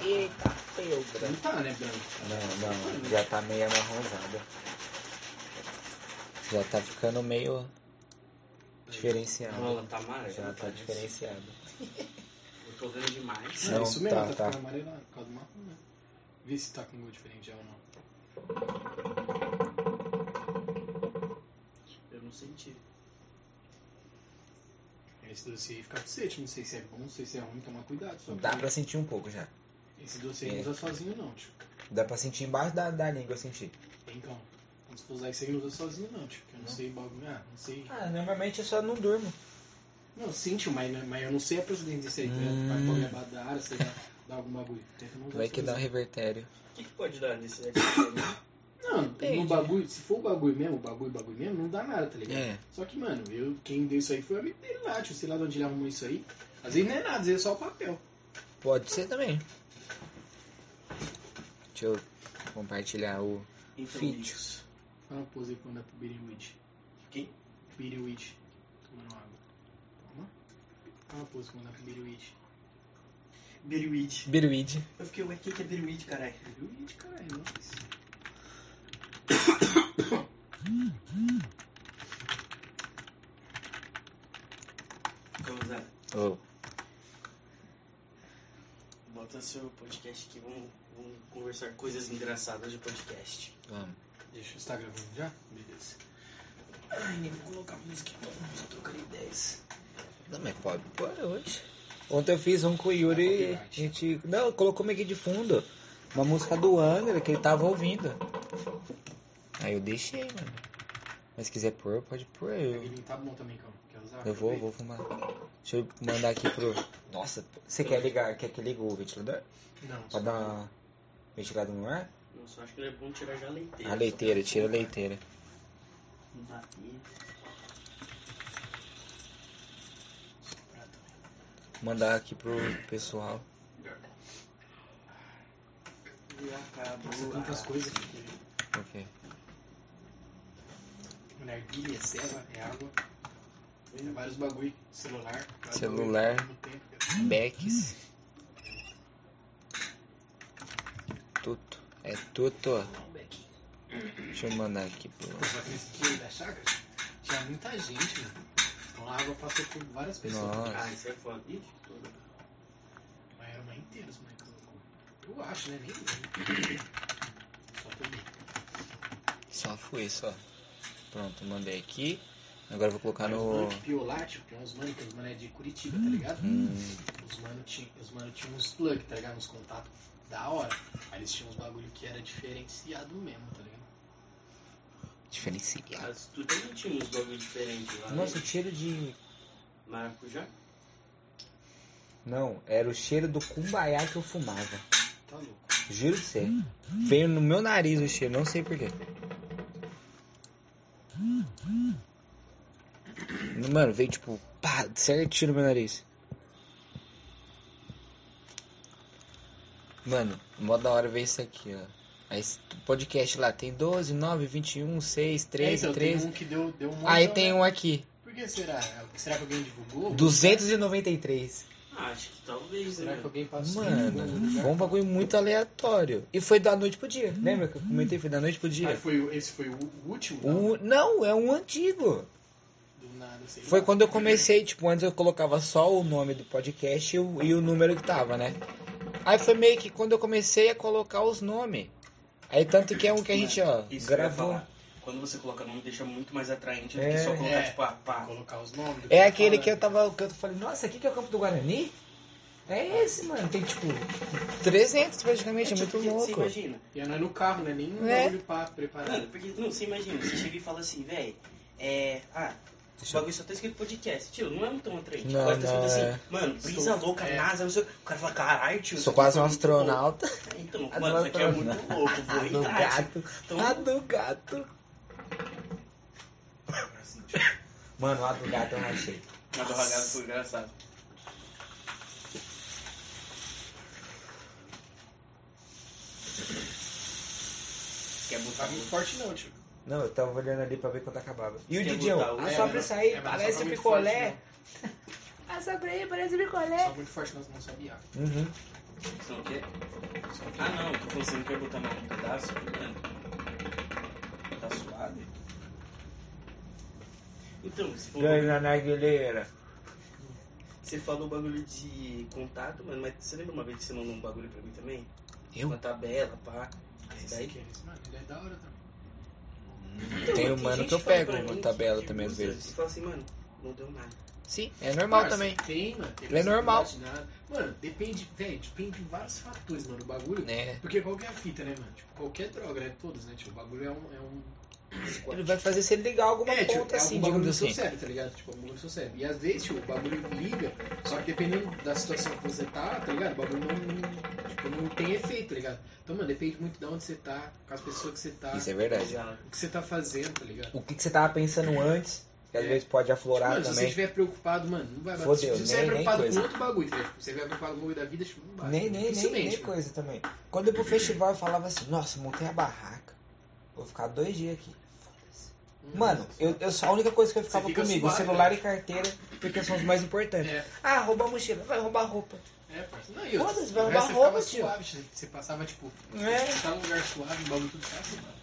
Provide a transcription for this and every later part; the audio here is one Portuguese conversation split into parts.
Eita, pedra. Não tá, né, branco? Não, não, já tá meio amarronzada. Já tá ficando meio diferenciado. Ela tá amarela. Já tá parece. diferenciado. Eu tô vendo demais. Não, Não, isso mesmo, tá, tá, tá. ficando amarelado por causa do marrom, né? Vê se tá com gosto diferente já ou não. Eu não senti. Esse doce aí fica cacete, não sei se é bom, não sei se é ruim, tomar cuidado. Só Dá pra sentir um pouco já. Esse doce aí É. não usa sozinho não, tio. Dá pra sentir embaixo da, da língua, eu senti. Então, quando você for usar isso aí, não usa sozinho não, tio. Eu não Não. sei bagulho, ah, não sei. Ah, normalmente eu só não durmo. Não, sim, tio, mas, mas eu não sei a procedência disso aí. Hum. Vai pôr da área, sei lá, dá algum bagulho. Tenta não usar Vai que dá um revertério. O que, que pode dar nesse aqui? Não, no bagulho, se for o bagulho mesmo, o bagulho, bagulho mesmo, não dá nada, tá ligado? É. Só que, mano, eu, quem deu isso aí foi o amigo dele lá, tio. Sei lá de onde ele arrumou isso aí. Às vezes não é nada, às vezes é só o papel. Pode ser também. Deixa eu compartilhar o. Então, isso. Fala uma pose aí pra mandar pro Biriwid. Quem? Biriwid. Tomando água. Toma. Fala uma pose pra mandar pro Biriwid. Biruid. Biruíde. Eu fiquei, ué, quem que é Biruid, caralho? Biriwid, caralho, nossa lá. Ô, Bota seu podcast aqui, vamos, vamos conversar coisas engraçadas de podcast. vamos. Deixa eu estar gravando já? Beleza. Ai, nem vou colocar música então, vamos trocar ideias. Não, mas pode pôr hoje. Ontem eu fiz um com o Yuri. A gente. Não, colocou meio que de fundo. Uma música do Angra que ele tava ouvindo. Aí eu deixei, mano. Mas se quiser pôr, pode pôr. Eu, Aquele tá bom também, calma. Quer usar? eu vou, vou fumar. Deixa eu mandar aqui pro. Nossa, você quer ligar? Quer que ligue o ventilador? Não, Pra dar uma ventilada no ar? Nossa, eu acho que é bom tirar já a leiteira. A leiteira, tira a leiteira. Não. Mandar aqui pro pessoal. E acabou. Nossa, tantas coisas aqui. Ok. Narguilha, é ceva, é água. É vários bagulho. Celular. Celular. Becks. Tuto. É tuto. Não, Beck. Deixa eu mandar aqui pro. Tinha muita gente, mano. Então a água passou por várias pessoas. Nossa. Ah, isso é foda. Mas era uma inteira, essa mãe colocou. Eu acho, né? Nem lembro. Só. Só foi, só. Pronto, mandei aqui. Agora eu vou colocar Os no. mano que piolátil, tem uns mano que os mano é de Curitiba, tá ligado? Hum, Os mano tinham os mano tinha uns plug, tá ligado? Uns contatos da hora. Aí eles tinham uns bagulho que era diferenciado mesmo, tá ligado? diferenciado. Mas tu também tinha uns bagulho diferentes lá. Nossa, o né? cheiro de. Maracujá? Não, era o cheiro do cumbaiá que eu fumava. Tá louco. Juro pra você. Veio no meu nariz o cheiro, não sei porquê. Mano, veio tipo, pá, certinho no meu nariz. Mano, mó da hora ver isso aqui, ó. Aí, esse podcast lá tem 12, 9, 21, 6, 13, é, então, 13. Tem um que deu, deu um Aí tem né? um aqui, Por que será? Será que alguém divulgou? 293. Ah, acho que talvez, Será né? que alguém passou? Mano, foi um bagulho muito aleatório. E foi da noite pro dia. Lembra que eu comentei? Foi da noite pro Ah, dia. foi, o- esse foi o último? O, não, é um antigo. Nada, sei Foi lá. quando eu comecei, tipo, antes eu colocava só o nome do podcast e o, e o número que tava, né? Aí foi meio que quando eu comecei a colocar os nomes. Aí tanto que é um que a gente, ó, Isso que gravou. Quando você coloca nome, deixa muito mais atraente do É. que só colocar, É, tipo, a que pá. colocar os nomes. É tá aquele falando. que eu tava, que eu falei, nossa, aqui que é o Campo do Guarani? É esse, mano. Tem tipo 300 praticamente, é, muito porque Você louco. imagina? E não é no carro, né? Nem um É. bagulho. Mano, porque, não, você imagina, você chega e fala assim, velho, é. Ah, eu- bagulho só tá escrito podcast. Tio, não é um tão atraente. Não, Pode tá escrito assim, é. mano, brisa Sou- louca, é. NASA, não sei o que. O cara fala, caralho, tio. Sou quase um louco." astronauta. Então, A mano, do isso aqui é muito louco, vou A do entrar. gato. Então- A do gato. Mano, a do gato eu não achei. Mas do ragado foi engraçado. Quer botar tá muito forte não, tio. Não, eu tava olhando ali pra ver quando acabava. E o Quer Didião? o- Ah, É, sobre mas- isso aí, é, não parece muito picolé. forte, Ah, sobre aí, parece não. picolé. Só muito forte nós não sabia. Uhum. São o quê? Só que Ah não, tô falando, você não quer botar mais um pedaço? Mano, tá suave. Então, você falou, Ganho na narguileira. você falou o bagulho de contato, mano, mas você lembra uma vez que você mandou um bagulho pra mim também? Eu? Uma tabela, pá. esse Daí- aqui, esse, mano, ele é da hora também. Mano que eu pego uma mim tabela também às vezes. E fala assim, mano, não deu nada. Sim, é normal Parça, também. Tem, mano. Tem é normal. Mano, depende, velho, depende de vários fatores, mano. O bagulho. É. Porque qual que é fita, né, mano? Tipo, qualquer droga, né? Todos, né? Tipo, o bagulho é um. É um Ele vai fazer se ele ligar alguma é, tipo, ponta é assim, bagulho digamos assim. cérebro, tá ligado? Tipo, é um bagulho cérebro. E às vezes, tipo, o bagulho liga, só que dependendo da situação que você tá, tá ligado? O bagulho não, não, tipo, não tem efeito, tá ligado? Então, mano, depende muito de onde você tá, com as pessoas que você tá, Isso é verdade. O que você tá fazendo, tá ligado? O que, que você tava pensando antes, que às É. vezes pode aflorar mano, se você também. estiver preocupado, mano, não vai bater. Fodeu, se você nem- estiver nem preocupado coisa. com outro bagulho, tá ligado? Se você estiver preocupado com o bagulho da vida, tipo, não bate. Nem, nem, nem, nem coisa também. Quando eu ia pro festival eu falava assim, nossa, montei a barraca. Vou ficar dois dias aqui. Mano, eu, eu a única coisa que eu ficava fica comigo, suave, celular né? e carteira, porque são os mais importantes. É, Ah, roubar a mochila, vai roubar roupa. é, parça. Não, Foda-se, vai roubar você roupa, tio. suave, tio. Você passava, tipo, É. você tá num lugar suave, o bagulho tudo certo, mano.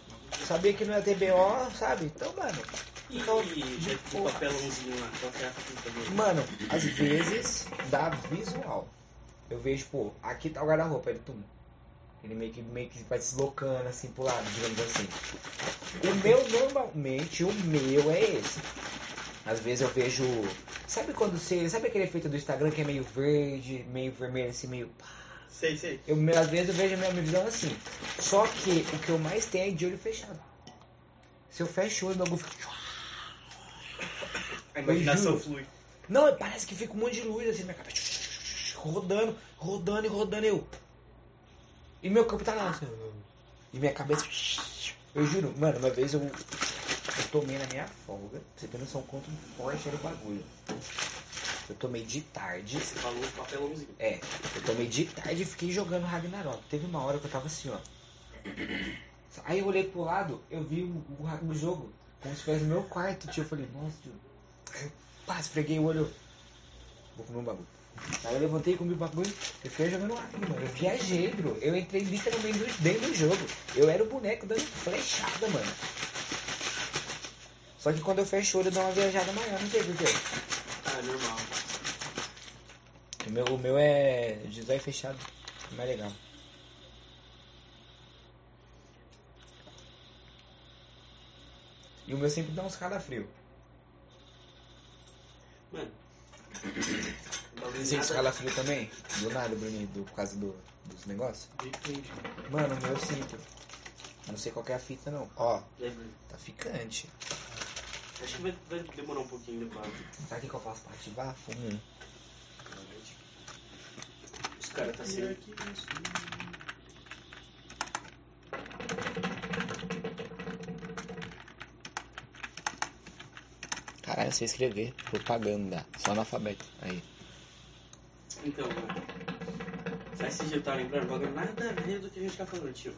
Sabia que não ia ter BO, sabe? Então, mano. E, Então, e já de porra. papelãozinho lá, qual que é a? Mano, às vezes dá visual. Eu vejo, pô, aqui tá o guarda-roupa, ele tum. Ele meio que, meio que vai deslocando assim pro lado, digamos assim. O meu, normalmente, o meu é esse. Às vezes eu vejo. Sabe quando você. Sabe aquele efeito do Instagram que é meio verde, meio vermelho, assim, meio. Sei, sei. Eu, às vezes eu vejo a minha visão assim. Só que o que eu mais tenho é de olho fechado. Se eu fecho o olho, bagulho fica. A imaginação flui. Não, parece que fica um monte de luz assim na minha cabeça. Rodando, rodando e rodando eu. E meu corpo tá lá. assim, E minha cabeça. Eu juro, mano, uma vez eu, eu tomei na minha folga. Você ter noção quanto forte era o bagulho. Eu tomei de tarde. Você falou papelãozinho. É, eu tomei de tarde e fiquei jogando Ragnarok. Teve uma hora que eu tava assim, ó. Aí eu olhei pro lado, eu vi o, o, o jogo, como se fosse no meu quarto, tio. Eu falei, nossa, tio. Pá, esfreguei o olho. Vou comer um bagulho. Aí eu levantei e comi o bagulho. Eu fiquei jogando Ragnar, mano. Eu viajei, bro. Eu entrei literalmente dentro- do jogo. Eu era o boneco dando flechada, mano. Só que quando eu fecho o olho, eu dou uma viajada maior, não sei porquê. Ah, normal. O meu, o meu é de zóio fechado. É mais legal. E o meu sempre dá uns calafrio. Mano. Bagulho Você nada- calafrio também? Do nada, Bruninho, do, por causa do, dos negócios? Depende. Mano, o meu eu sinto. Eu não sei qual que é a fita não. Ó, tá ficante. Acho que vai, vai demorar um pouquinho depois. Sabe o que que eu faço pra ativar? Fumo. Os caras tá sem. Caralho, você escrever. Propaganda. Só analfabeto. Aí. Então, mano. Sabe se tava lembrando? Nada a ver do que a gente tá falando, tio.